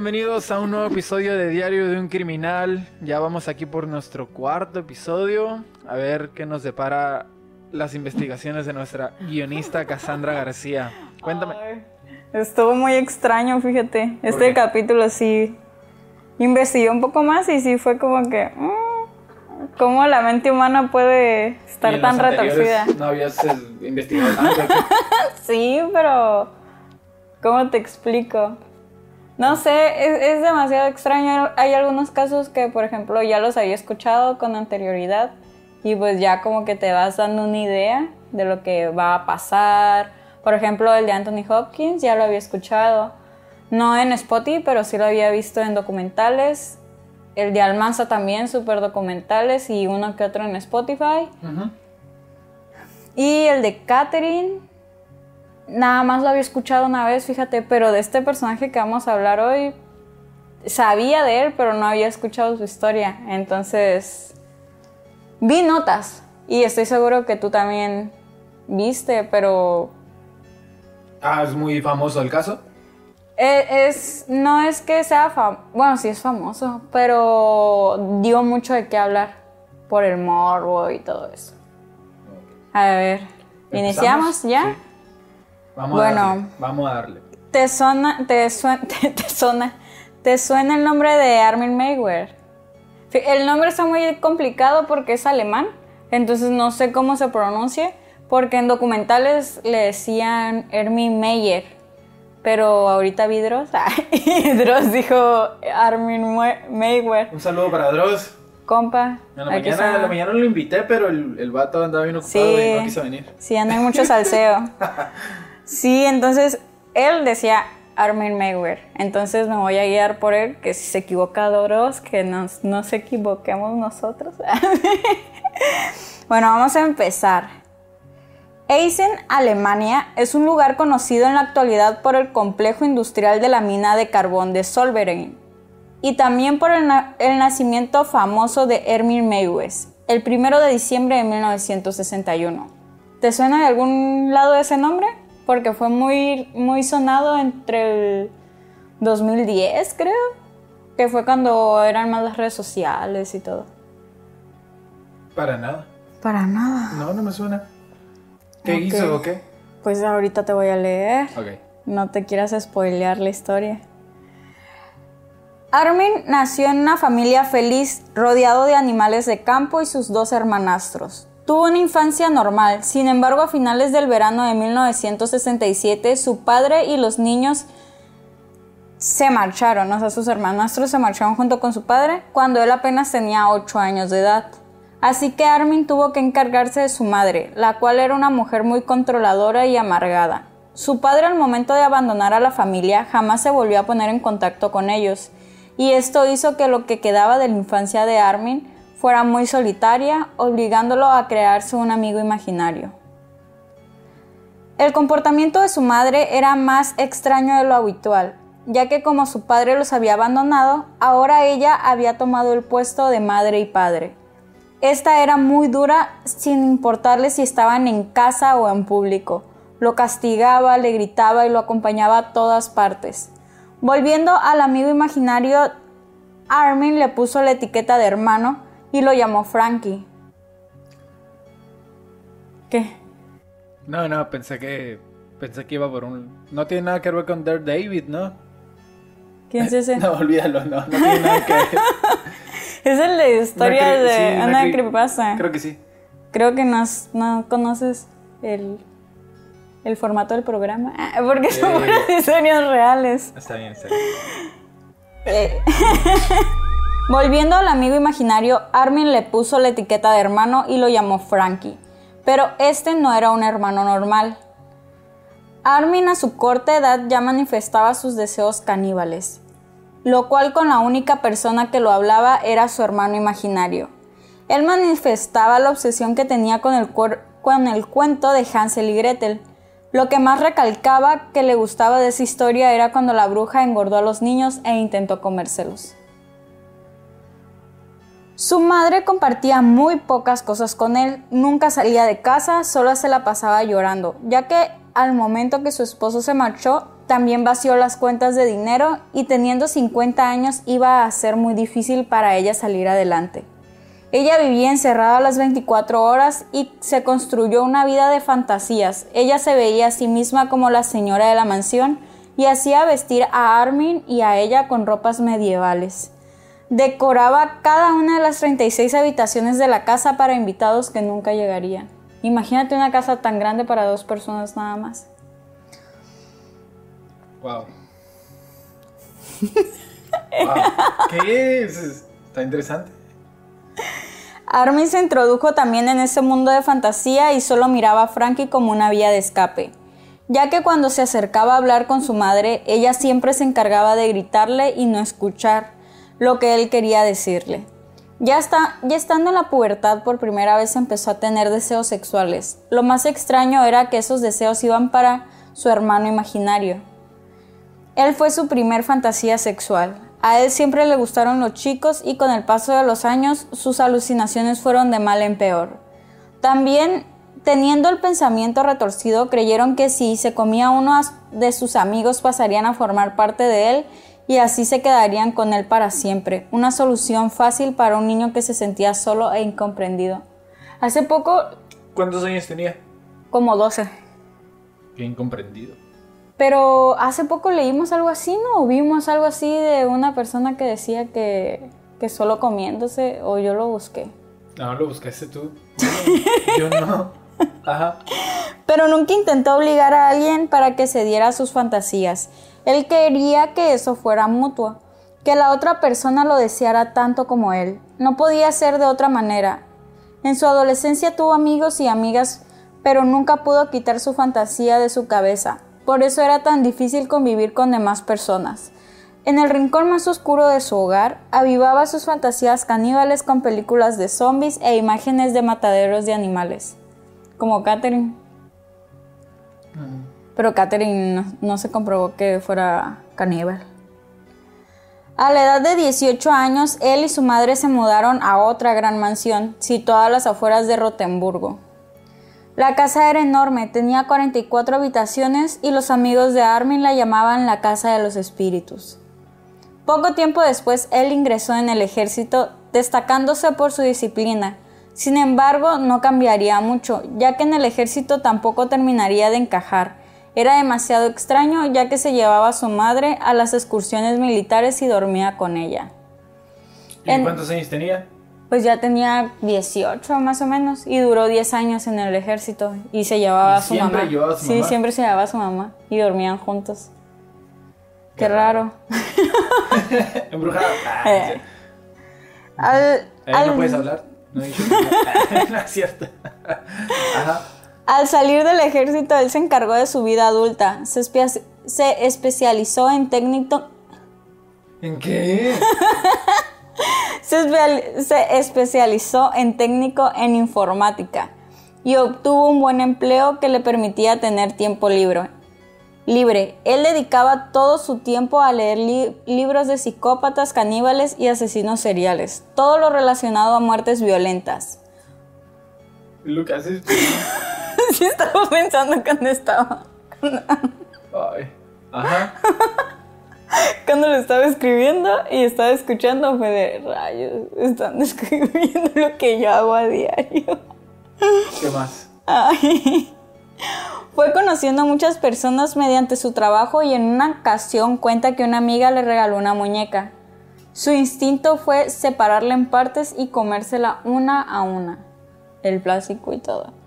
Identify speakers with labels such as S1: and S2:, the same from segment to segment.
S1: Bienvenidos a un nuevo episodio de Diario de un Criminal. Ya vamos aquí por nuestro cuarto episodio. A ver qué nos depara las investigaciones de nuestra guionista Cassandra García. Cuéntame.
S2: Ay, estuvo muy extraño, fíjate. Este capítulo sí investigué un poco más y sí fue como que. mm, ¿Cómo la mente humana puede estar
S1: en
S2: tan retorcida?
S1: No habías eh, investigado tanto.
S2: Sí, pero. ¿Cómo te explico? No sé, es, es demasiado extraño. Hay algunos casos que, por ejemplo, ya los había escuchado con anterioridad y pues ya como que te vas dando una idea de lo que va a pasar. Por ejemplo, el de Anthony Hopkins ya lo había escuchado. No en Spotify, pero sí lo había visto en documentales. El de Almanza también, súper documentales y uno que otro en Spotify. Y el de Catherine, nada más lo había escuchado una vez, fíjate, pero de este personaje que vamos a hablar hoy, sabía de él, pero no había escuchado su historia. Entonces, vi notas y estoy seguro que tú también viste, pero
S1: Ah, es muy famoso el caso.
S2: e- es, no es que sea famoso, bueno, sí es famoso, pero dio mucho de qué hablar por el morbo y todo eso. A ver, ¿iniciamos ya?
S1: Sí. Vamos
S2: Bueno.
S1: a darle. Vamos a darle.
S2: ¿Te suena, te, suena, te, te suena, te suena el nombre de Armin Mayweather? El nombre está muy complicado porque es alemán, entonces no sé cómo se pronuncia, porque en documentales le decían Armin Meyer, pero ahorita vi Dross, y Dross dijo Armin Mayweather,
S1: Un saludo para Dross.
S2: compa.
S1: En la, mañana, en
S2: está.
S1: la mañana lo invité, pero el, el vato andaba bien ocupado
S2: Sí.
S1: y no quiso venir.
S2: Sí, anda en mucho salseo. Sí, entonces él decía Armin Mayweather. Entonces me voy a guiar por él, que si se equivoca Doros, que nos, no equivoquemos nosotros. bueno, vamos a empezar. Eisen, Alemania, es un lugar conocido en la actualidad por el complejo industrial de la mina de carbón de Solverein y también por el, el nacimiento famoso de Ermin Meiwes, el primero de diciembre de 1961. ¿Te suena de algún lado ese nombre? Porque fue muy, muy sonado entre el 2010, creo, que fue cuando eran más las redes sociales y todo.
S1: Para nada.
S2: Para nada.
S1: No, no me suena. ¿Qué hizo o qué?
S2: Pues ahorita te voy a leer.
S1: Ok.
S2: No te quieras spoilear la historia. Armin nació en una familia feliz, rodeado de animales de campo y sus dos hermanastros. Tuvo una infancia normal, sin embargo a finales del verano de 1967 su padre y los niños se marcharon, o sea, sus hermanastros se marcharon junto con su padre cuando él apenas tenía 8 años de edad. Así que Armin tuvo que encargarse de su madre, la cual era una mujer muy controladora y amargada. Su padre al momento de abandonar a la familia jamás se volvió a poner en contacto con ellos, y esto hizo que lo que quedaba de la infancia de Armin fuera muy solitaria, obligándolo a crearse un amigo imaginario. El comportamiento de su madre era más extraño de lo habitual, ya que como su padre los había abandonado, ahora ella había tomado el puesto de madre y padre. Esta era muy dura sin importarle si estaban en casa o en público. Lo castigaba, le gritaba y lo acompañaba a todas partes. Volviendo al amigo imaginario, Armin le puso la etiqueta de hermano y lo llamó Frankie. ¿Qué?
S1: No, no, pensé que pensé que iba por un no tiene nada que ver con Dare David, ¿no?
S2: ¿Quién es ese?
S1: No, olvídalo, no, no tiene nada que ver.
S2: Es el de historias
S1: cre-
S2: de
S1: sí, una cre-
S2: creepypasta.
S1: Creo que sí.
S2: Creo que no, no conoces el, el formato del programa. Ah, Porque son
S1: Sí.
S2: puras historias reales.
S1: Está bien, está bien.
S2: Eh, Volviendo al amigo imaginario, Armin le puso la etiqueta de hermano y lo llamó Frankie. Pero este no era un hermano normal. Armin a su corta edad ya manifestaba sus deseos caníbales, lo cual con la única persona que lo hablaba era su hermano imaginario. Él manifestaba la obsesión que tenía con el, con el cuento de Hansel y Gretel. Lo que más recalcaba que le gustaba de esa historia era cuando la bruja engordó a los niños e intentó comérselos. Su madre compartía muy pocas cosas con él, nunca salía de casa, solo se la pasaba llorando, ya que al momento que su esposo se marchó también vació las cuentas de dinero y teniendo 50 años iba a ser muy difícil para ella salir adelante. Ella vivía encerrada las 24 horas y se construyó una vida de fantasías. Ella se veía a sí misma como la señora de la mansión y hacía vestir a Armin y a ella con ropas medievales. Decoraba cada una de las 36 habitaciones de la casa para invitados que nunca llegarían. Imagínate una casa tan grande para dos personas nada más.
S1: Wow. ¿Qué es? Está interesante.
S2: Armin se introdujo también en ese mundo de fantasía y solo miraba a Frankie como una vía de escape, ya que cuando se acercaba a hablar con su madre, ella siempre se encargaba de gritarle y no escuchar lo que él quería decirle. Ya, está, ya estando en la pubertad por primera vez empezó a tener deseos sexuales. Lo más extraño era que esos deseos iban para su hermano imaginario. Él fue su primer fantasía sexual. A él siempre le gustaron los chicos y con el paso de los años sus alucinaciones fueron de mal en peor. También, teniendo el pensamiento retorcido, creyeron que si se comía uno de sus amigos pasarían a formar parte de él y así se quedarían con él para siempre. Una solución fácil para un niño que se sentía solo e incomprendido. Hace poco...
S1: ¿Cuántos años tenía?
S2: Como 12.
S1: Qué incomprendido.
S2: Pero hace poco leímos algo así, ¿no? O vimos algo así de una persona que decía que, que solo comiéndose, o yo lo busqué.
S1: No, lo buscaste tú. yo no. Ajá.
S2: Pero nunca intentó obligar a alguien para que se diera sus fantasías. Él quería que eso fuera mutuo, que la otra persona lo deseara tanto como él. No podía ser de otra manera. En su adolescencia tuvo amigos y amigas, pero nunca pudo quitar su fantasía de su cabeza. Por eso era tan difícil convivir con demás personas. En el rincón más oscuro de su hogar, avivaba sus fantasías caníbales con películas de zombies e imágenes de mataderos de animales, como Catherine. Pero Catherine no, se comprobó que fuera caníbal. A la edad de 18 años, él y su madre se mudaron a otra gran mansión, situada a las afueras de Rotemburgo. La casa era enorme, tenía 44 habitaciones y los amigos de Armin la llamaban la Casa de los Espíritus. Poco tiempo después él ingresó en el ejército, destacándose por su disciplina. Sin embargo, no cambiaría mucho, ya que en el ejército tampoco terminaría de encajar. Era demasiado extraño, ya que se llevaba a su madre a las excursiones militares y dormía con ella.
S1: ¿Y cuántos años tenía?
S2: pues ya tenía 18 más o menos y duró 10 años en el ejército y se llevaba a su mamá.
S1: Llevaba a su
S2: sí, siempre se llevaba a su mamá y dormían juntos. Qué, raro.
S1: Embrujada. Ah, eh. al, ¿No puedes hablar? No, no es cierto. Ajá.
S2: Al salir del ejército, él se encargó de su vida adulta. Se, se especializó en técnico.
S1: ¿En qué?
S2: Se, especializó en técnico en informática y obtuvo un buen empleo que le permitía tener tiempo libre. Libre, él dedicaba todo su tiempo a leer libros de psicópatas, caníbales y asesinos seriales, todo lo relacionado a muertes violentas.
S1: Lucas, es...
S2: sí estaba pensando cuando estaba.
S1: Ay. Ajá.
S2: cuando lo estaba escribiendo y estaba escuchando fue de rayos, están escribiendo lo que yo hago a diario.
S1: ¿Qué más?
S2: Fue conociendo a muchas personas mediante su trabajo y en una ocasión cuenta que una amiga le regaló una muñeca. Su instinto fue separarla en partes y comérsela una a una. El plástico y todo.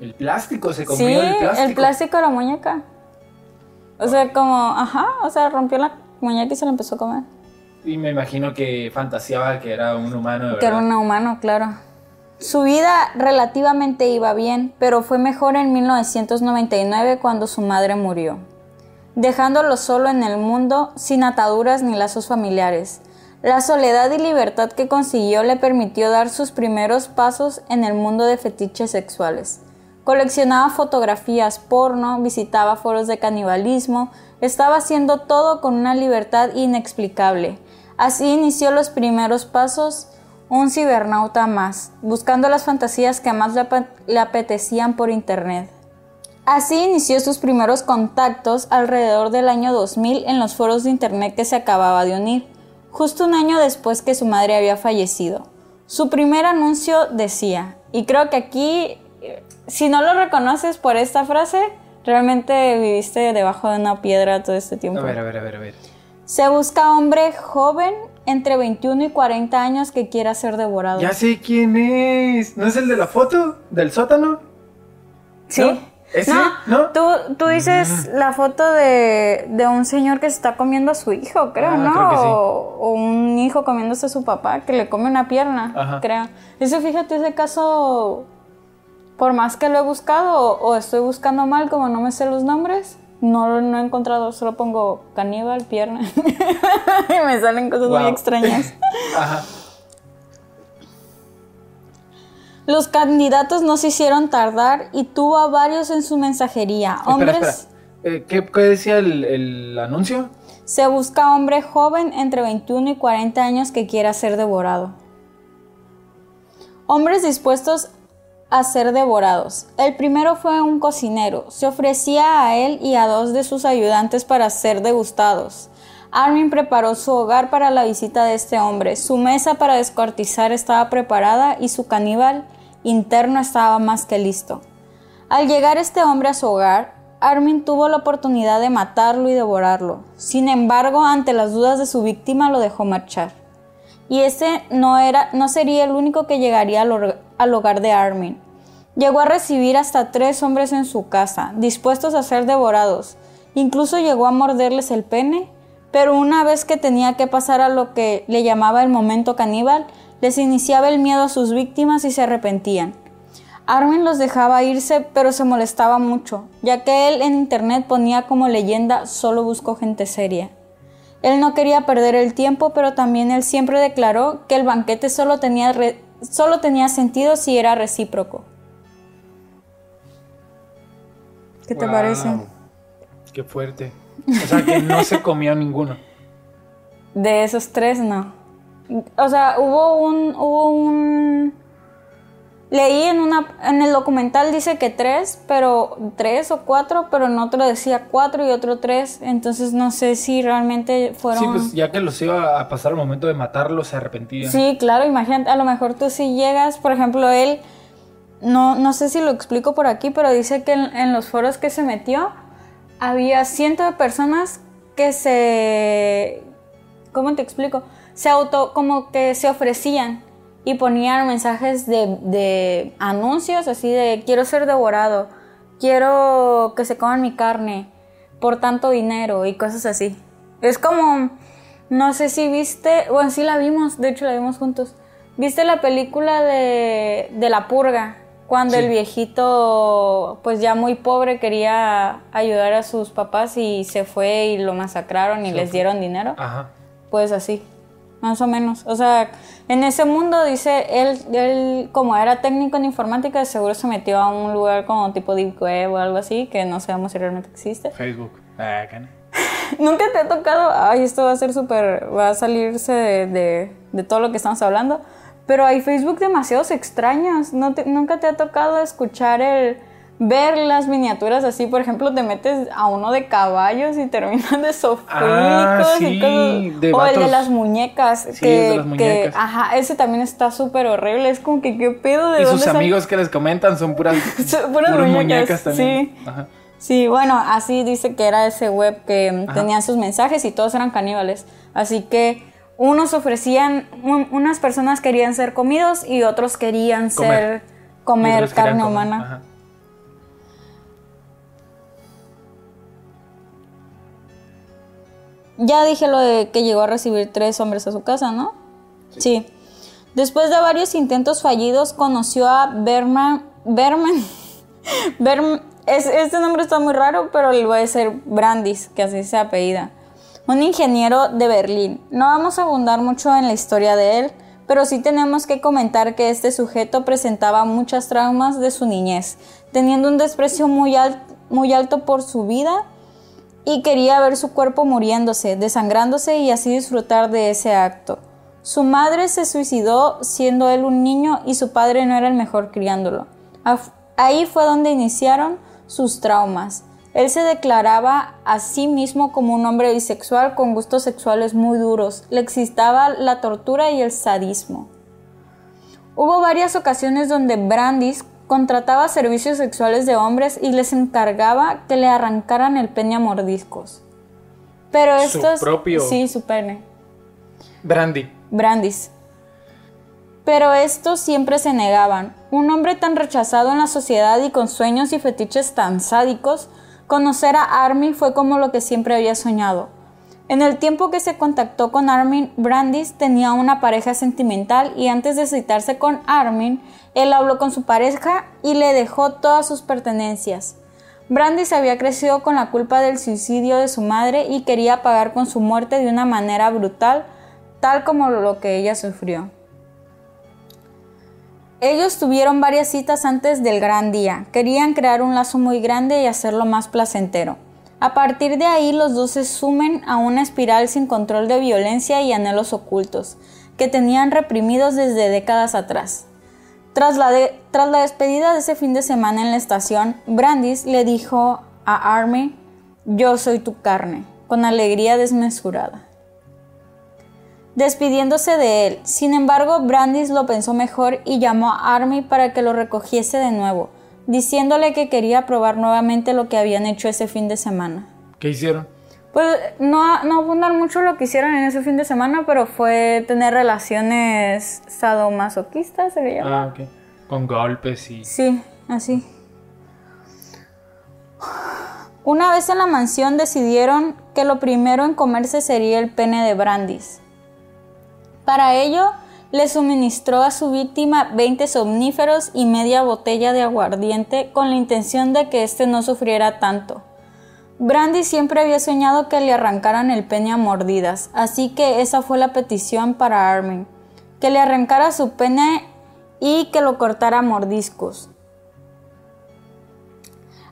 S1: ¿El plástico? ¿Se comió el plástico?
S2: el plástico de la muñeca. O sea, como, ajá, o sea, rompió la muñeca y se la empezó a comer.
S1: Y me imagino que fantaseaba que era un humano, de
S2: verdad. Que era un humano, claro. Su vida relativamente iba bien, pero fue mejor en 1999 cuando su madre murió, dejándolo solo en el mundo sin ataduras ni lazos familiares. La soledad y libertad que consiguió le permitió dar sus primeros pasos en el mundo de fetiches sexuales. Coleccionaba fotografías porno, visitaba foros de canibalismo, estaba haciendo todo con una libertad inexplicable. Así inició los primeros pasos un cibernauta más, buscando las fantasías que más le, apetecían por internet. Así inició sus primeros contactos alrededor del año 2000 en los foros de internet que se acababa de unir, justo un año después que su madre había fallecido. Su primer anuncio decía, y creo que aquí, si no lo reconoces por esta frase, realmente viviste debajo de una piedra todo este tiempo.
S1: A ver, a ver, a ver, a ver.
S2: Se busca hombre joven entre 21 y 40 años que quiera ser devorado.
S1: Ya sé quién es. ¿No es el de la foto? ¿Del sótano?
S2: ¿Sí?
S1: ¿No? ¿Ese?
S2: No,
S1: ¿No?
S2: Tú, tú dices la foto de, de un señor que se está comiendo a su hijo, creo,
S1: Ah,
S2: ¿no?
S1: creo que sí.
S2: o, o un hijo comiéndose a su papá que le come una pierna,
S1: Ajá.
S2: creo. Ese, fíjate, ese caso, por más que lo he buscado o, estoy buscando mal, como no me sé los nombres, no, lo- no he encontrado, solo pongo caníbal, pierna. y me salen cosas muy extrañas.
S1: Ajá.
S2: Los candidatos no se hicieron tardar y tuvo a varios en su mensajería. Hombres.
S1: Espera. Eh, ¿qué, qué decía el, el anuncio?
S2: Se busca hombre joven entre 21 y 40 años que quiera ser devorado. Hombres dispuestos a ser devorados. El primero fue un cocinero. Se ofrecía a él y a dos de sus ayudantes para ser degustados. Armin preparó su hogar para la visita de este hombre. Su mesa para descuartizar estaba preparada y su caníbal interno estaba más que listo. Al llegar este hombre a su hogar, Armin tuvo la oportunidad de matarlo y devorarlo. Sin embargo, ante las dudas de su víctima, lo dejó marchar. Y ese no, era, no sería el único que llegaría al, hogar de Armin. Llegó a recibir hasta tres hombres en su casa, dispuestos a ser devorados. Incluso llegó a morderles el pene, pero una vez que tenía que pasar a lo que le llamaba el momento caníbal, les iniciaba el miedo a sus víctimas y se arrepentían. Armin los dejaba irse, pero se molestaba mucho, ya que él en internet ponía como leyenda solo busco gente seria. Él no quería perder el tiempo, pero también él siempre declaró que el banquete solo tenía, re- solo tenía sentido si era recíproco. ¿Qué te
S1: Wow.
S2: parece?
S1: Qué fuerte. O sea, que no se comió ninguno.
S2: De esos tres, no. O sea, hubo un, hubo un... Leí en una, en el documental dice que tres, pero tres o cuatro, pero en otro decía cuatro y otro tres, entonces no sé si realmente fueron.
S1: Sí, pues ya que los iba a pasar al momento de matarlos, se arrepentía.
S2: Sí, claro, imagínate, a lo mejor tú si llegas, por ejemplo, él, no, no sé si lo explico por aquí, pero dice que en, en los foros que se metió había cientos de personas que se, ¿cómo te explico? Se auto, como que se ofrecían y ponían mensajes de, de anuncios así de quiero ser devorado, quiero que se coman mi carne por tanto dinero y cosas así. Es como, no sé si viste, bueno, sí la vimos, de hecho la vimos juntos. ¿Viste la película de, de La Purga? Cuando
S1: Sí.
S2: el viejito, pues ya muy pobre, quería ayudar a sus papás y se fue y lo masacraron y les dieron dinero.
S1: Ajá.
S2: Pues así, más o menos. O sea, en ese mundo, dice, él, él como era técnico en informática, seguro se metió a un lugar como tipo Deep Web o algo así, que no sabemos si realmente existe.
S1: Facebook. Ah.
S2: Nunca te ha tocado, ay, esto va a ser súper, va a salirse de, de- de todo lo que estamos hablando, pero hay Facebook demasiados extraños. ¿No te- nunca te ha tocado escuchar el, ver las miniaturas así, por ejemplo, te metes a uno de caballos y terminas de sofricos
S1: Ah,
S2: y
S1: sí,
S2: cosas.
S1: de
S2: o el de las muñecas,
S1: Sí,
S2: que,
S1: el de las
S2: que-
S1: muñecas.
S2: ajá, ese también está súper horrible, es como que qué pedo de
S1: Y sus amigos que les comentan son puras,
S2: Son puras muñecas,
S1: también.
S2: sí.
S1: Ajá.
S2: Sí, bueno, así dice que era ese web que
S1: Ajá.
S2: tenían sus mensajes y todos eran caníbales. Así que unos ofrecían, un- unas personas querían ser comidos y otros querían
S1: Comer.
S2: ser comer
S1: Y
S2: carne
S1: comer.
S2: humana.
S1: Ajá.
S2: Ya dije lo de que llegó a recibir tres hombres a su casa, ¿no? Sí. Después de varios intentos fallidos, conoció a Berman. Berman. Berm- es- este nombre está muy raro, pero le voy a decir Brandis, que así se apellida. Un ingeniero de Berlín. No vamos a abundar mucho en la historia de él, pero sí tenemos que comentar que este sujeto presentaba muchas traumas de su niñez, teniendo un desprecio muy, al- muy alto por su vida y quería ver su cuerpo muriéndose, desangrándose y así disfrutar de ese acto. Su madre se suicidó siendo él un niño y su padre no era el mejor criándolo. Ahí fue donde iniciaron sus traumas. Él se declaraba a sí mismo como un hombre bisexual con gustos sexuales muy duros. Le excitaba la tortura y el sadismo. Hubo varias ocasiones donde Brandis contrataba servicios sexuales de hombres y les encargaba que le arrancaran el pene a mordiscos. Pero estos...
S1: Su propio...
S2: Sí, su pene.
S1: Brandy.
S2: Brandis. Pero estos siempre se negaban. Un hombre tan rechazado en la sociedad y con sueños y fetiches tan sádicos, conocer a Armin fue como lo que siempre había soñado. En el tiempo que se contactó con Armin, Brandis tenía una pareja sentimental y antes de citarse con Armin, él habló con su pareja y le dejó todas sus pertenencias. Brandis había crecido con la culpa del suicidio de su madre y quería pagar con su muerte de una manera brutal, tal como lo que ella sufrió. Ellos tuvieron varias citas antes del gran día. Querían crear un lazo muy grande y hacerlo más placentero. A partir de ahí los dos se sumen a una espiral sin control de violencia y anhelos ocultos, que tenían reprimidos desde décadas atrás. Tras la, tras la despedida de ese fin de semana en la estación, Brandis le dijo a Army, yo soy tu carne, con alegría desmesurada despidiéndose de él. Sin embargo, Brandis lo pensó mejor y llamó a Army para que lo recogiese de nuevo, diciéndole que quería probar nuevamente lo que habían hecho ese fin de semana.
S1: ¿Qué hicieron?
S2: Pues no, no abundan mucho lo que hicieron en ese fin de semana, pero fue tener relaciones sadomasoquistas, se le llama.
S1: Ah, ok. Con golpes y...
S2: Sí, así. Una vez en la mansión decidieron que lo primero en comerse sería el pene de Brandis. Para ello, le suministró a su víctima 20 somníferos y media botella de aguardiente con la intención de que éste no sufriera tanto. Brandy siempre había soñado que le arrancaran el pene a mordidas, así que esa fue la petición para Armin, que le arrancara su pene y que lo cortara a mordiscos.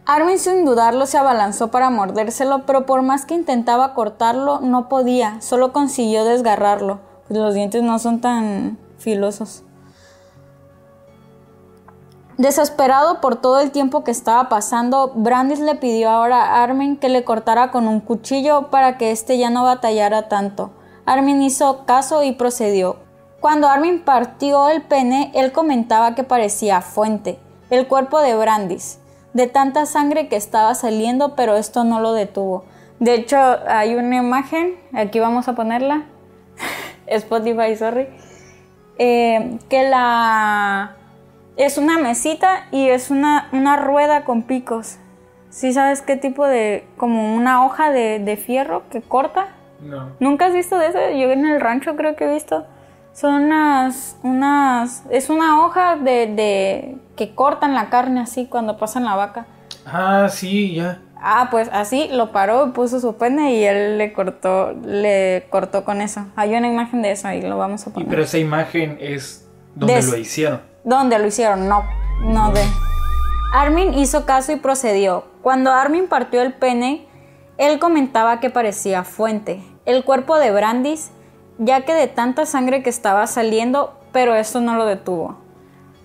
S2: Armin sin dudarlo se abalanzó para mordérselo, pero por más que intentaba cortarlo no podía, solo consiguió desgarrarlo los dientes no son tan filosos. Desesperado por todo el tiempo que estaba pasando, Brandis le pidió ahora a Armin que le cortara con un cuchillo para que éste ya no batallara tanto. Armin hizo caso y procedió. Cuando Armin partió el pene, él comentaba que parecía fuente, el cuerpo de Brandis, de tanta sangre que estaba saliendo, pero esto no lo detuvo. De hecho, hay una imagen, aquí vamos a ponerla, Spotify, sorry, eh, que la es una mesita y es una, una rueda con picos. ¿Sí sabes qué tipo de, como una hoja de, fierro que corta?
S1: No.
S2: ¿Nunca has visto de eso? Yo en el rancho creo que he visto. Son unas, unas, es una hoja de, de que cortan la carne así cuando pasan la vaca.
S1: Ah, sí, ya.
S2: Ah, pues así lo paró, puso su pene y él le cortó, le cortó con eso. Hay una imagen de eso ahí, lo vamos a poner.
S1: pero esa imagen es donde lo hicieron.
S2: ¿Dónde lo hicieron? No, no de. Armin hizo caso y procedió. Cuando Armin partió el pene, él comentaba que parecía fuente. El cuerpo de Brandis, ya que de tanta sangre que estaba saliendo, pero eso no lo detuvo.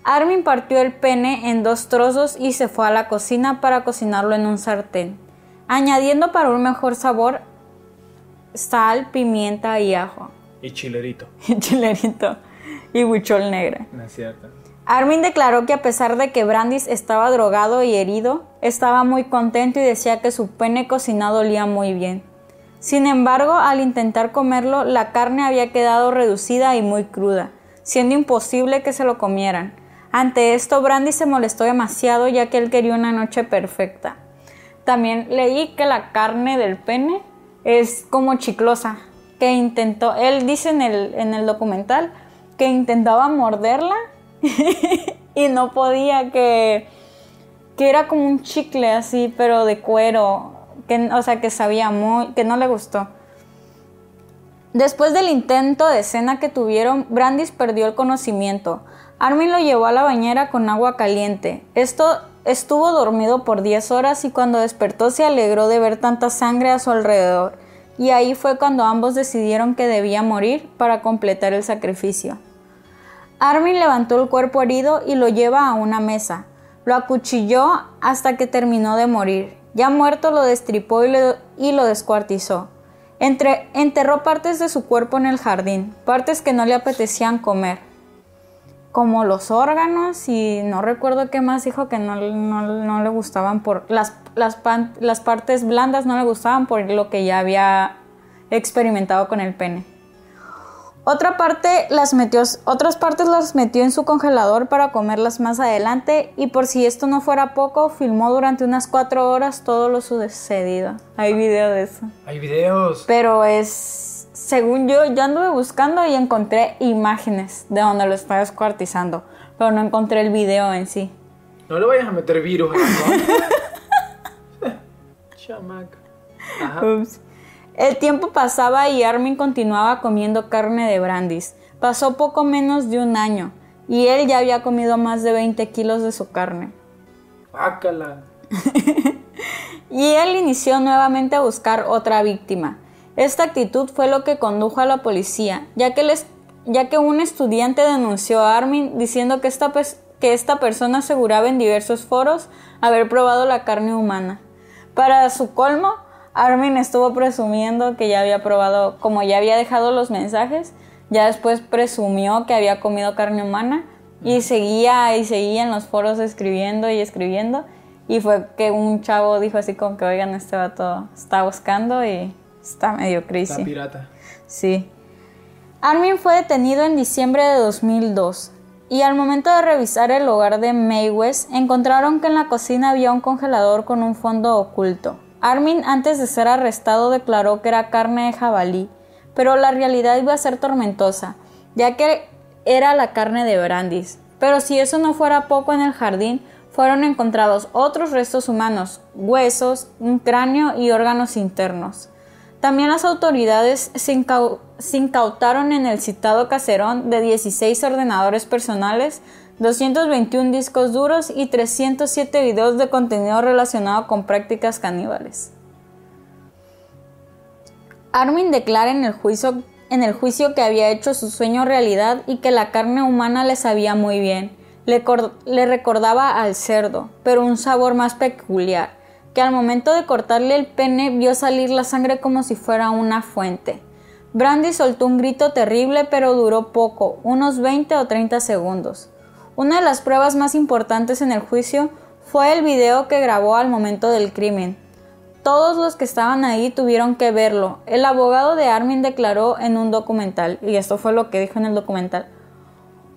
S2: Armin partió el pene en dos trozos y se fue a la cocina para cocinarlo en un sartén, añadiendo para un mejor sabor sal, pimienta y ajo.
S1: Y chilerito.
S2: Y chilerito. Y huichol negra.
S1: No es cierto.
S2: Armin declaró que a pesar de que Brandis estaba drogado y herido, estaba muy contento y decía que su pene cocinado olía muy bien. Sin embargo, al intentar comerlo, la carne había quedado reducida y muy cruda, siendo imposible que se lo comieran. Ante esto, Brandy se molestó demasiado ya que él quería una noche perfecta. También leí que la carne del pene es como chiclosa, que intentó, él dice en el, en el documental que intentaba morderla y no podía, que, que era como un chicle así, pero de cuero, que, o sea, que sabía muy, que no le gustó. Después del intento de cena que tuvieron, Brandis perdió el conocimiento. Armin lo llevó a la bañera con agua caliente. Esto estuvo dormido por 10 horas y cuando despertó se alegró de ver tanta sangre a su alrededor. Y ahí fue cuando ambos decidieron que debía morir para completar el sacrificio. Armin levantó el cuerpo herido y lo lleva a una mesa. Lo acuchilló hasta que terminó de morir. Ya muerto lo destripó y lo, y lo descuartizó. Enterró partes de su cuerpo en el jardín, partes que no le apetecían comer, como los órganos y no recuerdo qué más dijo que no, le gustaban por las partes blandas no le gustaban por lo que ya había experimentado con el pene. Otra parte las metió, otras partes las metió en su congelador para comerlas más adelante y por si esto no fuera poco, filmó durante unas cuatro horas todo lo sucedido. Hay video de eso.
S1: Hay videos.
S2: Pero es, según yo, yo anduve buscando y encontré imágenes de donde lo estaba descuartizando, pero no encontré el video en sí.
S1: No le vayas a meter virus. Chamaca. Ajá.
S2: Ups. El tiempo pasaba y Armin continuaba comiendo carne de Brandis. Pasó poco menos de un año y él ya había comido más de 20 kilos de su carne.
S1: Pácala.
S2: Y él inició nuevamente a buscar otra víctima. Esta actitud fue lo que condujo a la policía, ya que, les- ya que un estudiante denunció a Armin diciendo que esta, pers- que esta persona aseguraba en diversos foros haber probado la carne humana. Para su colmo, Armin estuvo presumiendo que ya había probado, como ya había dejado los mensajes, ya después presumió que había comido carne humana y seguía y seguía en los foros escribiendo y escribiendo. Y fue que un chavo dijo así como que, oigan, este vato está buscando y está medio crazy.
S1: pirata.
S2: Sí. Armin fue detenido en diciembre de 2002 y al momento de revisar el hogar de Mae West encontraron que en la cocina había un congelador con un fondo oculto. Armin antes de ser arrestado declaró que era carne de jabalí, pero la realidad iba a ser tormentosa, ya que era la carne de Brandis. Pero si eso no fuera poco en el jardín, fueron encontrados otros restos humanos, huesos, un cráneo y órganos internos. También las autoridades se, se incautaron en el citado caserón de 16 ordenadores personales, 221 discos duros y 307 videos de contenido relacionado con prácticas caníbales. Armin declara en el juicio, que había hecho su sueño realidad y que la carne humana le sabía muy bien. Le recordaba al cerdo, pero un sabor más peculiar, que al momento de cortarle el pene vio salir la sangre como si fuera una fuente. Brandy soltó un grito terrible, pero duró poco, unos 20 o 30 segundos. Una de las pruebas más importantes en el juicio fue el video que grabó al momento del crimen. Todos los que estaban ahí tuvieron que verlo. El abogado de Armin declaró en un documental, y esto fue lo que dijo en el documental.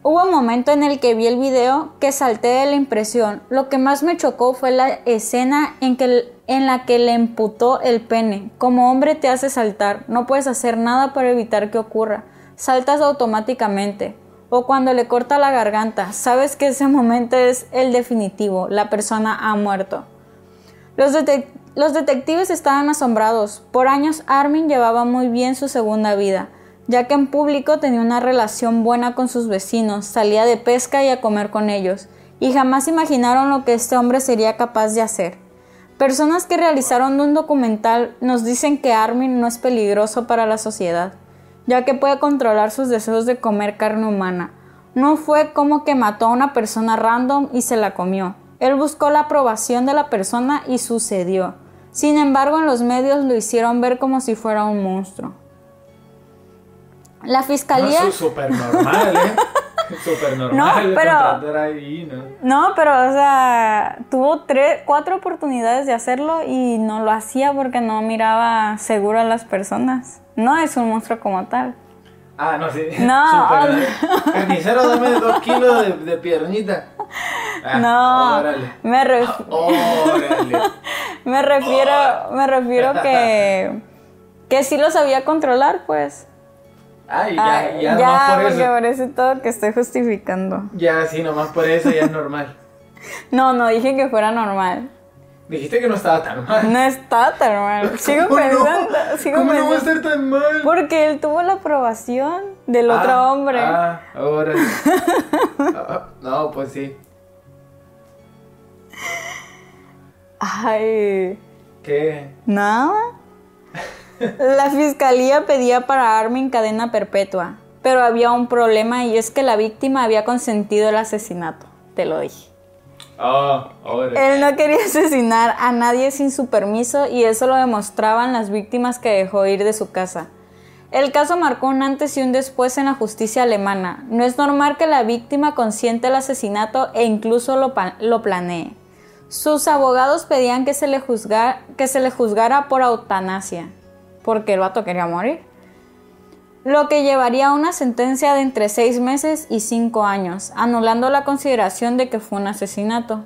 S2: Hubo un momento en el que vi el video que salté de la impresión. Lo que más me chocó fue la escena en, que, en la que le emputó el pene. Como hombre te hace saltar, no puedes hacer nada para evitar que ocurra. Saltas automáticamente. O cuando le corta la garganta, sabes que ese momento es el definitivo, la persona ha muerto. Los, detec- los detectives estaban asombrados. Por años Armin llevaba muy bien su segunda vida, ya que en público tenía una relación buena con sus vecinos, salía de pesca y a comer con ellos, y jamás imaginaron lo que este hombre sería capaz de hacer. Personas que realizaron un documental nos dicen que Armin no es peligroso para la sociedad, ya que puede controlar sus deseos de comer carne humana. No fue como que mató a una persona random y se la comió. Él buscó la aprobación de la persona y sucedió. Sin embargo, en los medios lo hicieron ver como si fuera un monstruo. La fiscalía...
S1: No, súper normal, ¿eh? Súper normal.
S2: No, pero-
S1: ahí, ¿no?
S2: No, pero o sea, tuvo tres, cuatro oportunidades de hacerlo y no lo hacía porque no miraba seguro a las personas. No es un monstruo como tal.
S1: Ah, no, sí.
S2: No,
S1: Súper- Carnicero, dame dos kilos de, de piernita. Ah,
S2: no,
S1: Órale.
S2: me, ref-
S1: Órale.
S2: me refiero, me refiero que que sí lo sabía controlar, pues.
S1: Ay, ya,
S2: Ay,
S1: ya,
S2: ya,
S1: nomás por
S2: porque
S1: eso.
S2: parece todo que estoy justificando.
S1: Ya, sí, nomás por eso ya es normal.
S2: No, no dije que fuera normal.
S1: Dijiste que no estaba tan mal.
S2: No está tan mal. Sigo pensando, sigo
S1: ¿Cómo no va a
S2: pensando.
S1: estar tan mal?
S2: Porque él tuvo la aprobación del otro
S1: Ah,
S2: hombre.
S1: Ah, ahora. Ah, no, pues sí.
S2: Ay,
S1: ¿Qué?
S2: nada. La fiscalía pedía para Armin cadena perpetua, pero había un problema y es que la víctima había consentido el asesinato, te lo dije.
S1: Oh,
S2: Él no quería asesinar a nadie sin su permiso y eso lo demostraban las víctimas que dejó ir de su casa. El caso marcó un antes y un después en la justicia alemana. No es normal que la víctima consiente el asesinato e incluso lo, lo planee. Sus abogados pedían que se, le que se le juzgara por eutanasia, porque el vato quería morir. Lo que llevaría a una sentencia de entre seis meses y cinco años, anulando la consideración de que fue un asesinato.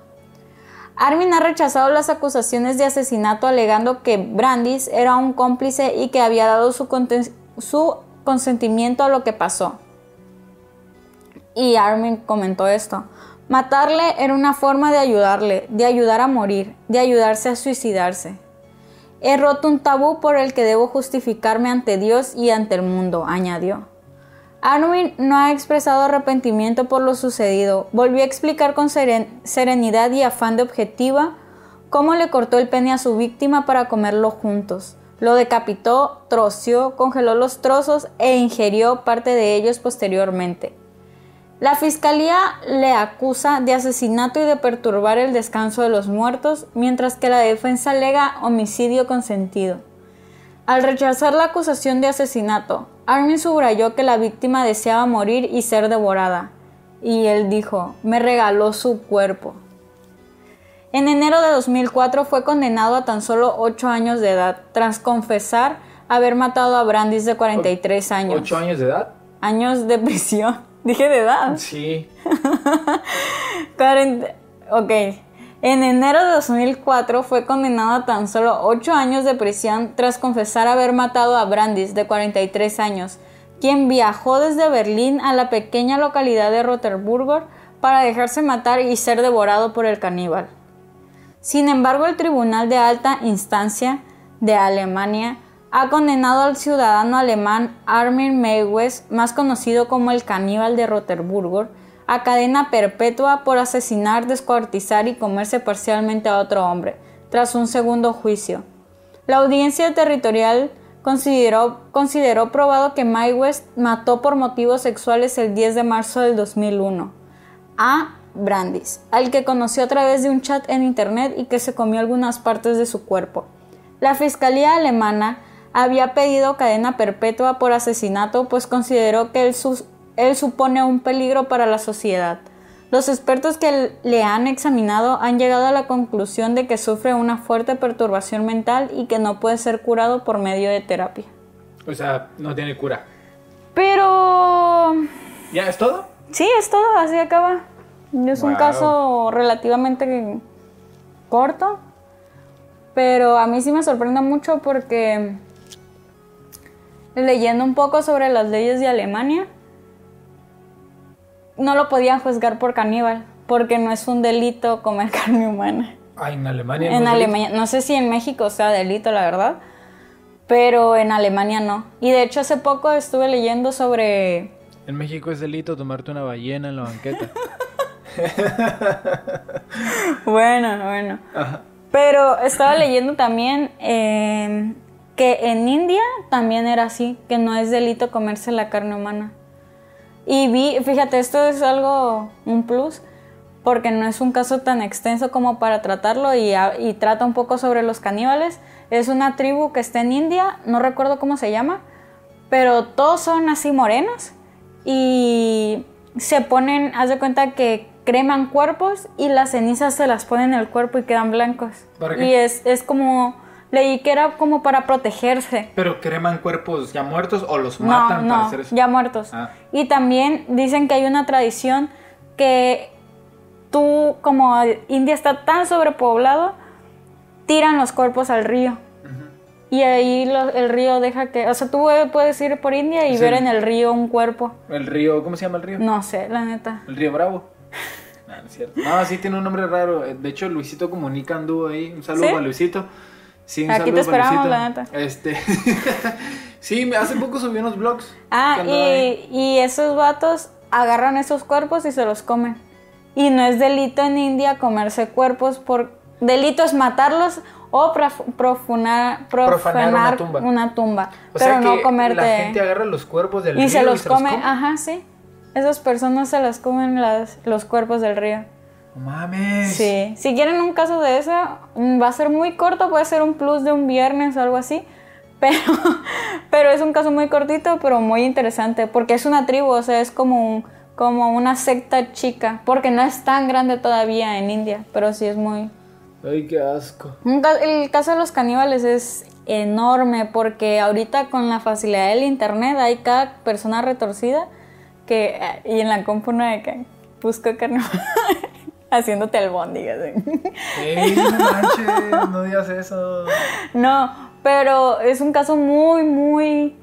S2: Armin ha rechazado las acusaciones de asesinato alegando que Brandis era un cómplice y que había dado su, su consentimiento a lo que pasó. Y Armin comentó esto. Matarle era una forma de ayudarle, de ayudar a morir, de ayudarse a suicidarse. He roto un tabú por el que debo justificarme ante Dios y ante el mundo, añadió. Armin no ha expresado arrepentimiento por lo sucedido. Volvió a explicar con serenidad y afán de objetiva cómo le cortó el pene a su víctima para comerlo juntos. Lo decapitó, troció, congeló los trozos e ingirió parte de ellos posteriormente. La fiscalía le acusa de asesinato y de perturbar el descanso de los muertos, mientras que la defensa alega homicidio consentido. Al rechazar la acusación de asesinato, Armin subrayó que la víctima deseaba morir y ser devorada, y él dijo, me regaló su cuerpo. En enero de 2004 fue condenado a tan solo 8 años de edad, tras confesar haber matado a Brandis de 43 años.
S1: ¿8 años de edad?
S2: Años de prisión. Dije de edad.
S1: Sí.
S2: ok. En enero de 2004 fue condenado a tan solo 8 años de prisión tras confesar haber matado a Brandis, de 43 años, quien viajó desde Berlín a la pequeña localidad de Roterburgo para dejarse matar y ser devorado por el caníbal. Sin embargo, el Tribunal de Alta Instancia de Alemania ha condenado al ciudadano alemán Armin Meiwes, más conocido como el caníbal de Roterburgo, a cadena perpetua por asesinar, descuartizar y comerse parcialmente a otro hombre, tras un segundo juicio. La audiencia territorial consideró, consideró probado que Meiwes mató por motivos sexuales el 10 de marzo del 2001 a Brandis, al que conoció a través de un chat en internet y que se comió algunas partes de su cuerpo. La Fiscalía alemana había pedido cadena perpetua por asesinato pues consideró que él, él supone un peligro para la sociedad. Los expertos que le han examinado han llegado a la conclusión de que sufre una fuerte perturbación mental y que no puede ser curado por medio de terapia.
S1: O sea, no tiene cura.
S2: Pero...
S1: ¿Ya es todo?
S2: Sí, es todo, así acaba. Es un caso relativamente corto, pero a mí sí me sorprende mucho porque leyendo un poco sobre las leyes de Alemania, no lo podían juzgar por caníbal, porque no es un delito comer carne humana.
S1: Ah, en Alemania.
S2: En Alemania, no sé si en México sea delito, la verdad, pero en Alemania no. Y de hecho hace poco estuve leyendo sobre...
S1: En México es delito tomarte una ballena en la banqueta.
S2: bueno, bueno. Pero estaba leyendo también eh, que en India también era así, que no es delito comerse la carne humana. Y vi, fíjate, esto es algo, un plus, porque no es un caso tan extenso como para tratarlo y, y trata un poco sobre los caníbales. Es una tribu que está en India, no recuerdo cómo se llama, pero todos son así morenos y se ponen, haz de cuenta que creman cuerpos y las cenizas se las ponen en el cuerpo y quedan blancos. Y es, es como, leí que era como para protegerse.
S1: ¿Pero creman cuerpos ya muertos o los matan
S2: para
S1: hacer eso?
S2: ya muertos. Ah. Y también dicen que hay una tradición que tú, como India está tan sobrepoblado, tiran los cuerpos al río. Y ahí el río deja que... O sea, tú puedes ir por India y ver en el río un cuerpo.
S1: ¿El río? ¿Cómo se llama el río?
S2: No sé, la neta.
S1: ¿El río Bravo? No, no es cierto. No, sí tiene un nombre raro. De hecho, Luisito Comunica anduvo ahí. Un saludo a Luisito.
S2: Sí, un Aquí te esperamos, la neta.
S1: Este... sí, hace poco subió unos vlogs.
S2: Ah, y, y esos vatos agarran esos cuerpos y se los comen. Y no es delito en India comerse cuerpos por... Delito es matarlos o profanar, profanar una tumba. pero no comerte.
S1: La gente agarra los cuerpos del
S2: y
S1: río
S2: se los y se come. Los come. Ajá, sí. Esas personas se las comen las, los cuerpos del río.
S1: No mames.
S2: Sí, si quieren un caso de ese, mm, va a ser muy corto, puede ser un plus de un viernes o algo así. Pero, pero es un caso muy cortito, pero muy interesante, porque es una tribu, o sea, es como, un- como una secta chica, porque no es tan grande todavía en India, pero sí es muy...
S1: Ay, qué asco.
S2: El caso de los caníbales es enorme, porque ahorita con la facilidad del internet hay cada persona retorcida que... eh, Y en la compu no de que busco carne haciéndote albóndigas.
S1: Ey, no manches, no digas eso.
S2: No, pero es un caso muy, muy,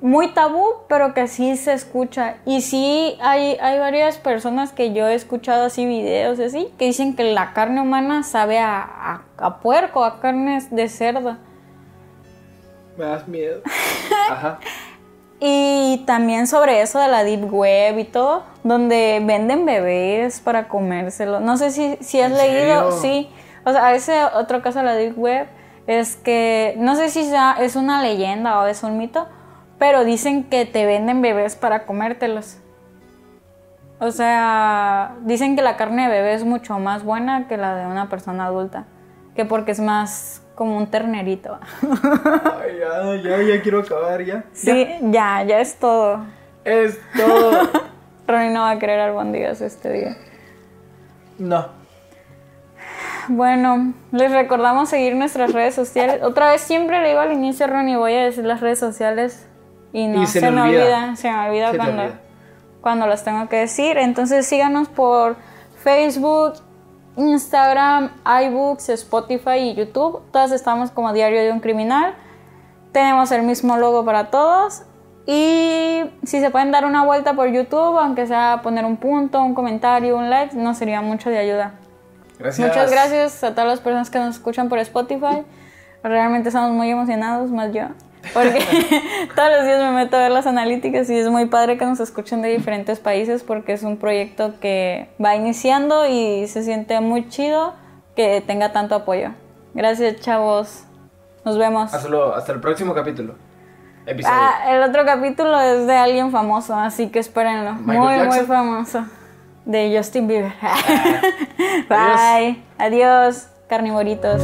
S2: muy tabú, pero que sí se escucha. Y sí hay, hay varias personas que yo he escuchado así videos así, que dicen que la carne humana sabe a, a, a puerco, a carnes de cerdo.
S1: Me das miedo. Ajá.
S2: Y también sobre eso de la Deep Web y todo, donde venden bebés para comérselo. No sé si, si has
S1: ¿En
S2: leído,
S1: serio?
S2: sí. O sea, ese otro caso de la Deep Web es que, no sé si es una leyenda o es un mito, pero dicen que te venden bebés para comértelos. O sea, dicen que la carne de bebé es mucho más buena que la de una persona adulta. Que porque es más como un ternerito.
S1: Ay, ya, ya, ya quiero acabar, ya.
S2: Sí, ya, ya es todo.
S1: Es todo.
S2: Ronnie no va a querer albóndigas este día.
S1: No.
S2: Bueno, les recordamos seguir nuestras redes sociales. Otra vez siempre le digo al inicio, Ronnie, voy a decir las redes sociales y no
S1: Y se
S2: me
S1: olvida.
S2: olvida. Se me olvida
S1: Se
S2: cuando,
S1: olvida.
S2: cuando las tengo que decir. Entonces síganos por Facebook, Instagram, iBooks, Spotify y YouTube. Todas estamos como Diario de un Criminal. Tenemos el mismo logo para todos. Y si se pueden dar una vuelta por YouTube, aunque sea poner un punto, un comentario, un like, nos sería mucho de ayuda.
S1: Gracias.
S2: Muchas gracias a todas las personas que nos escuchan por Spotify. Realmente estamos muy emocionados, más yo. Porque todos los días me meto a ver las analíticas y es muy padre que nos escuchen de diferentes países porque es un proyecto que va iniciando y se siente muy chido que tenga tanto apoyo. Gracias, chavos. Nos vemos.
S1: Hasta, el próximo capítulo. Episodio.
S2: Ah, el otro capítulo es de alguien famoso, así que espérenlo.
S1: Michael
S2: muy, muy
S1: Jackson.
S2: famoso. De Justin Bieber. Bye. Adiós, carnivoritos.